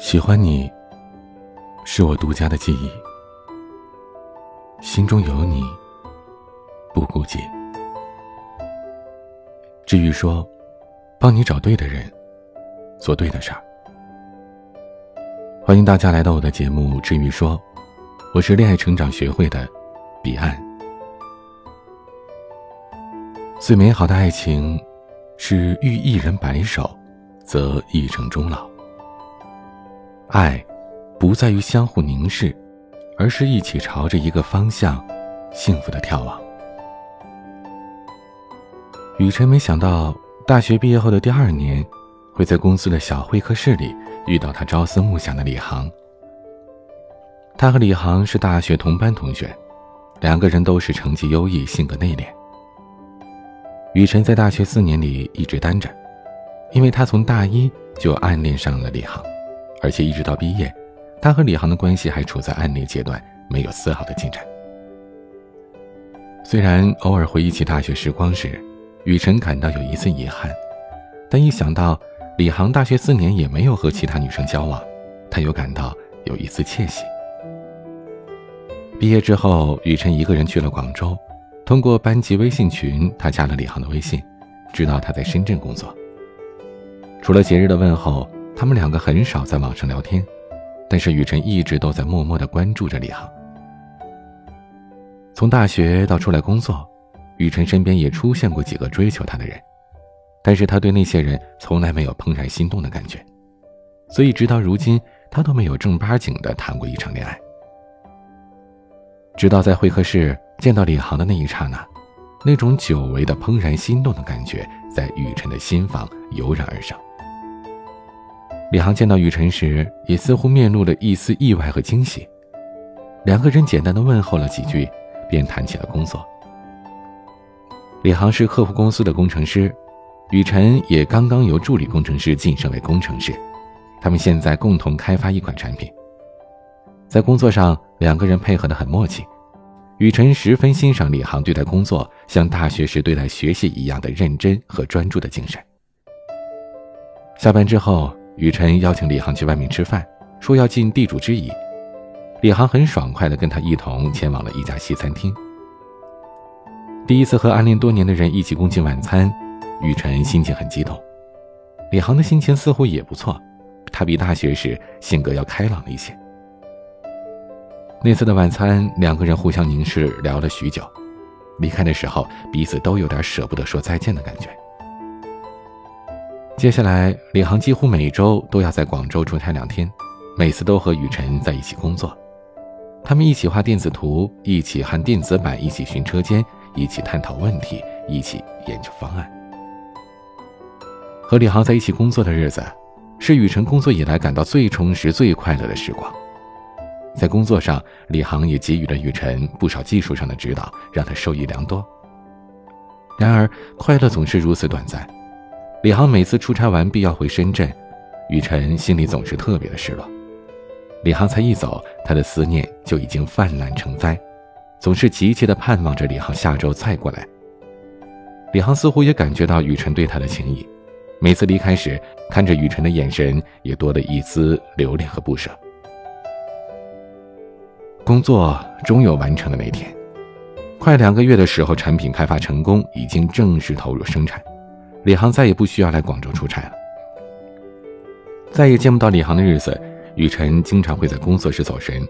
喜欢你，是我独家的记忆。心中有你，不孤寂。至于说，帮你找对的人，做对的事儿。欢迎大家来到我的节目《至于说》，我是恋爱成长学会的彼岸。最美好的爱情，是遇一人白首，则一生终老。爱，不在于相互凝视，而是一起朝着一个方向，幸福的眺望。雨辰没想到，大学毕业后的第二年，会在公司的小会客室里遇到他朝思暮想的李航。他和李航是大学同班同学，两个人都是成绩优异、性格内敛。雨辰在大学四年里一直单着，因为他从大一就暗恋上了李航，而且一直到毕业，他和李航的关系还处在暗恋阶段，没有丝毫的进展。虽然偶尔回忆起大学时光时，雨辰感到有一丝遗憾，但一想到李航大学四年也没有和其他女生交往，他又感到有一丝窃喜。毕业之后，雨辰一个人去了广州。通过班级微信群，他加了李航的微信，知道他在深圳工作。除了节日的问候，他们两个很少在网上聊天，但是雨辰一直都在默默的关注着李航。从大学到出来工作，雨辰身边也出现过几个追求他的人，但是他对那些人从来没有怦然心动的感觉，所以直到如今，他都没有正八经的谈过一场恋爱。直到在会客室。见到李航的那一刹那，那种久违的怦然心动的感觉在雨辰的心房油然而生。李航见到雨辰时，也似乎面露了一丝意外和惊喜。两个人简单的问候了几句，便谈起了工作。李航是客户公司的工程师，雨辰也刚刚由助理工程师晋升为工程师，他们现在共同开发一款产品。在工作上，两个人配合的很默契。雨辰十分欣赏李航对待工作像大学时对待学习一样的认真和专注的精神。下班之后，雨辰邀请李航去外面吃饭，说要尽地主之谊。李航很爽快地跟他一同前往了一家西餐厅。第一次和暗恋多年的人一起共进晚餐，雨辰心情很激动。李航的心情似乎也不错，他比大学时性格要开朗了一些。那次的晚餐，两个人互相凝视，聊了许久。离开的时候，彼此都有点舍不得说再见的感觉。接下来，李航几乎每周都要在广州出差两天，每次都和雨辰在一起工作。他们一起画电子图，一起焊电子板，一起巡车间，一起探讨问题，一起研究方案。和李航在一起工作的日子，是雨辰工作以来感到最充实、最快乐的时光。在工作上，李航也给予了雨辰不少技术上的指导，让他受益良多。然而，快乐总是如此短暂。李航每次出差完必要回深圳，雨辰心里总是特别的失落。李航才一走，他的思念就已经泛滥成灾，总是急切地盼望着李航下周再过来。李航似乎也感觉到雨辰对他的情谊，每次离开时，看着雨辰的眼神也多了一丝留恋和不舍。工作终有完成的那天，快两个月的时候，产品开发成功，已经正式投入生产。李航再也不需要来广州出差了。再也见不到李航的日子，雨辰经常会在工作时走神，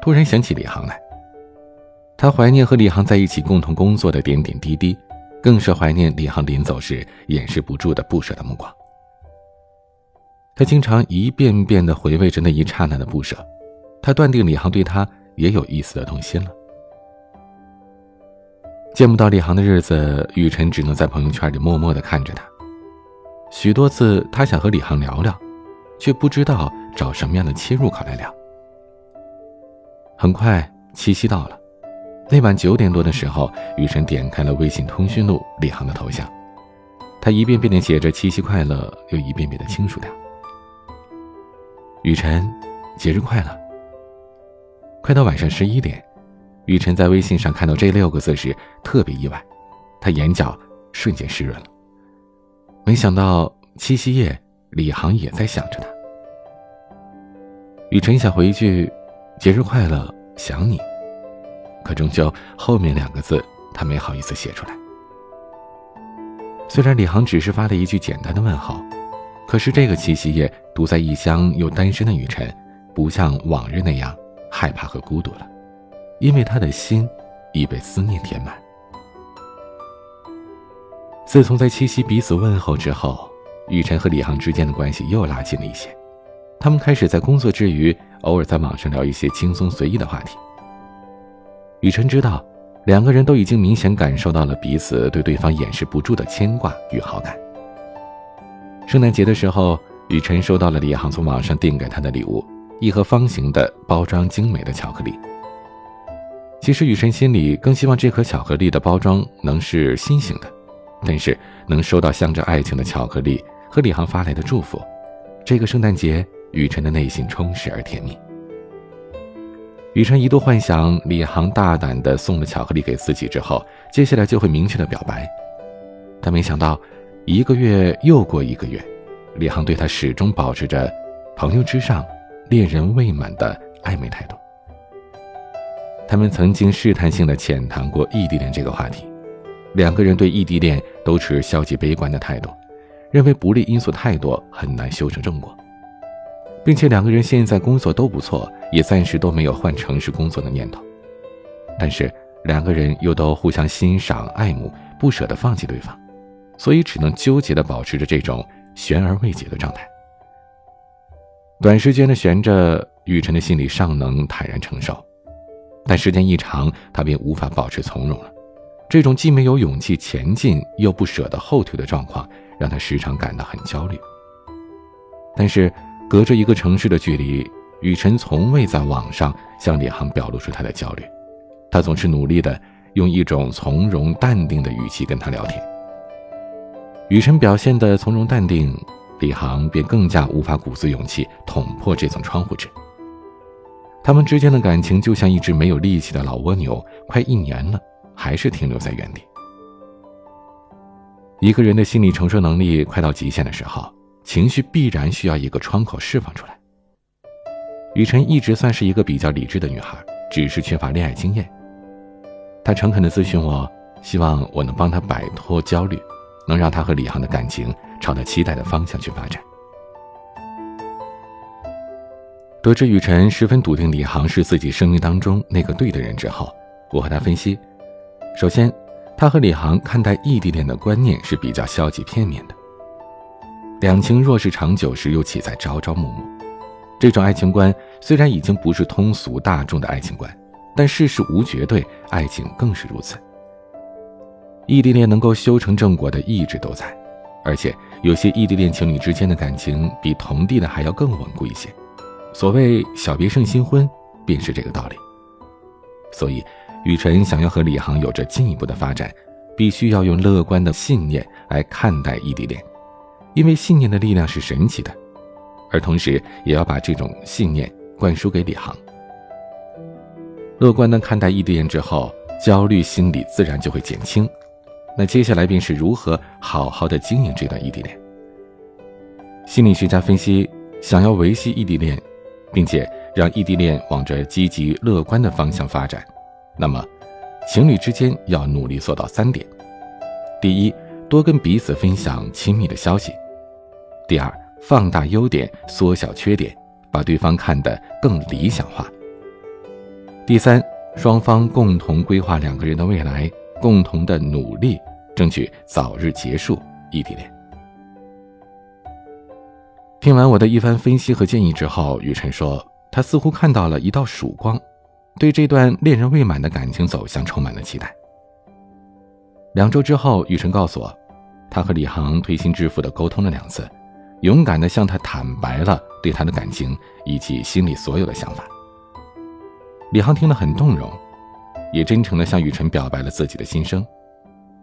突然想起李航来。他怀念和李航在一起共同工作的点点滴滴，更是怀念李航临走时掩饰不住的不舍的目光。他经常一遍遍地回味着那一刹那的不舍，他断定李航对他。也有一丝的动心了。见不到李航的日子，雨辰只能在朋友圈里默默的看着他。许多次，他想和李航聊聊，却不知道找什么样的切入口来聊。很快，七夕到了。那晚九点多的时候，雨辰点开了微信通讯录李航的头像，他一遍遍的写着“七夕快乐”，又一遍遍的清楚掉。雨辰，节日快乐。快到晚上十一点，雨辰在微信上看到这六个字时特别意外，他眼角瞬间湿润了。没想到七夕夜，李航也在想着他。雨辰想回一句“节日快乐，想你”，可终究后面两个字他没好意思写出来。虽然李航只是发了一句简单的问候，可是这个七夕夜独在异乡又单身的雨辰，不像往日那样害怕和孤独了，因为他的心已被思念填满。自从在七夕彼此问候之后，雨辰和李航之间的关系又拉近了一些。他们开始在工作之余，偶尔在网上聊一些轻松随意的话题。雨辰知道，两个人都已经明显感受到了彼此对对方掩饰不住的牵挂与好感。圣诞节的时候，雨辰收到了李航从网上订给他的礼物——一盒方形的、包装精美的巧克力。其实，雨辰心里更希望这盒巧克力的包装能是心形的，但是能收到象征爱情的巧克力和李航发来的祝福，这个圣诞节。雨辰的内心充实而甜蜜。雨辰一度幻想李航大胆地送了巧克力给自己之后，接下来就会明确的表白，但没想到，一个月又过一个月，李航对他始终保持着朋友之上、恋人未满的暧昧态度。他们曾经试探性的浅谈过异地恋这个话题，两个人对异地恋都持消极悲观的态度，认为不利因素太多，很难修成正果。并且两个人现在工作都不错，也暂时都没有换城市工作的念头。但是两个人又都互相欣赏、爱慕，不舍得放弃对方，所以只能纠结的保持着这种悬而未决的状态。短时间的悬着，雨辰的心里尚能坦然承受，但时间一长，他便无法保持从容了。这种既没有勇气前进，又不舍得后退的状况，让他时常感到很焦虑。但是。隔着一个城市的距离，雨辰从未在网上向李航表露出他的焦虑，他总是努力的用一种从容淡定的语气跟他聊天。雨辰表现的从容淡定，李航便更加无法鼓足勇气捅破这层窗户纸。他们之间的感情就像一只没有力气的老蜗牛，快一年了，还是停留在原地。一个人的心理承受能力快到极限的时候。情绪必然需要一个窗口释放出来。雨辰一直算是一个比较理智的女孩，只是缺乏恋爱经验。她诚恳地咨询我，希望我能帮她摆脱焦虑，能让她和李航的感情朝她期待的方向去发展。得知雨辰十分笃定李航是自己生命当中那个对的人之后，我和他分析：首先，他和李航看待异地恋的观念是比较消极片面的。两情若是长久时，又岂在朝朝暮暮？这种爱情观虽然已经不是通俗大众的爱情观，但世事无绝对，爱情更是如此。异地恋能够修成正果的意志都在，而且有些异地恋情侣之间的感情比同地的还要更稳固一些。所谓“小别胜新婚”，便是这个道理。所以，雨辰想要和李航有着进一步的发展，必须要用乐观的信念来看待异地恋。因为信念的力量是神奇的，而同时也要把这种信念灌输给李航。乐观的看待异地恋之后，焦虑心理自然就会减轻。那接下来便是如何好好的经营这段异地恋。心理学家分析，想要维系异地恋，并且让异地恋往着积极乐观的方向发展，那么情侣之间要努力做到三点：第一，多跟彼此分享亲密的消息。第二，放大优点，缩小缺点，把对方看得更理想化。第三，双方共同规划两个人的未来，共同的努力，争取早日结束异地恋。听完我的一番分析和建议之后，雨辰说，他似乎看到了一道曙光，对这段恋人未满的感情走向充满了期待。两周之后，雨辰告诉我，他和李航推心置腹的沟通了两次。勇敢地向他坦白了对他的感情以及心里所有的想法。李航听了很动容，也真诚地向雨辰表白了自己的心声。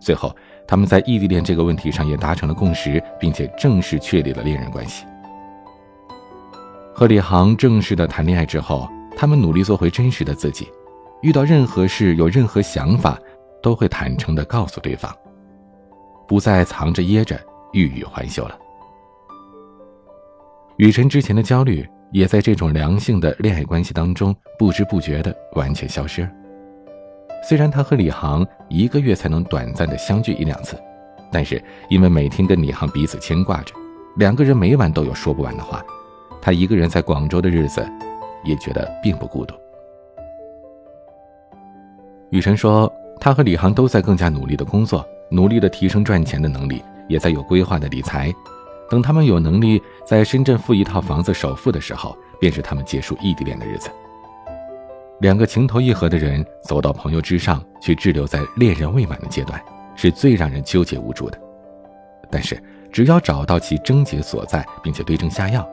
最后，他们在异地恋这个问题上也达成了共识，并且正式确立了恋人关系。和李航正式的谈恋爱之后，他们努力做回真实的自己，遇到任何事、有任何想法，都会坦诚的告诉对方，不再藏着掖着，欲语还休了。雨辰之前的焦虑也在这种良性的恋爱关系当中不知不觉的完全消失。虽然他和李航一个月才能短暂的相聚一两次，但是因为每天跟李航彼此牵挂着，两个人每晚都有说不完的话。他一个人在广州的日子，也觉得并不孤独。雨辰说，他和李航都在更加努力的工作，努力的提升赚钱的能力，也在有规划的理财。等他们有能力在深圳付一套房子首付的时候，便是他们结束异地恋的日子。两个情投意合的人走到朋友之上，却滞留在恋人未满的阶段，是最让人纠结无助的。但是，只要找到其症结所在，并且对症下药，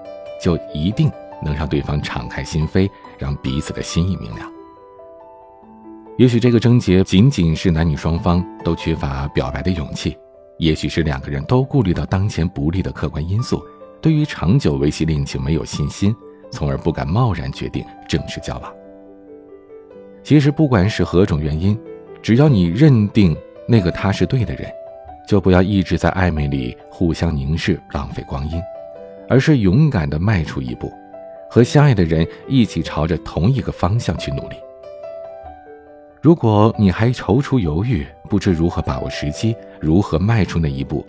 就一定能让对方敞开心扉，让彼此的心意明了。也许这个症结仅仅是男女双方都缺乏表白的勇气，也许是两个人都顾虑到当前不利的客观因素，对于长久维系恋情没有信心，从而不敢贸然决定正式交往。其实不管是何种原因，只要你认定那个他是对的人，就不要一直在暧昧里互相凝视，浪费光阴，而是勇敢地迈出一步，和相爱的人一起朝着同一个方向去努力。如果你还踌躇犹豫，不知如何把握时机，如何迈出那一步，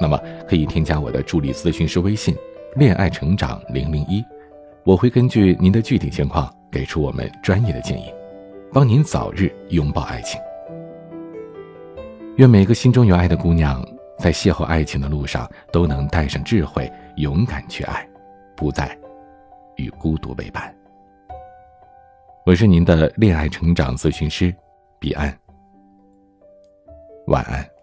那么可以添加我的助理咨询师微信“恋爱成长零零一”，我会根据您的具体情况给出我们专业的建议，帮您早日拥抱爱情。愿每个心中有爱的姑娘，在邂逅爱情的路上都能带上智慧，勇敢去爱，不再与孤独为伴。我是您的恋爱成长咨询师，彼岸。晚安。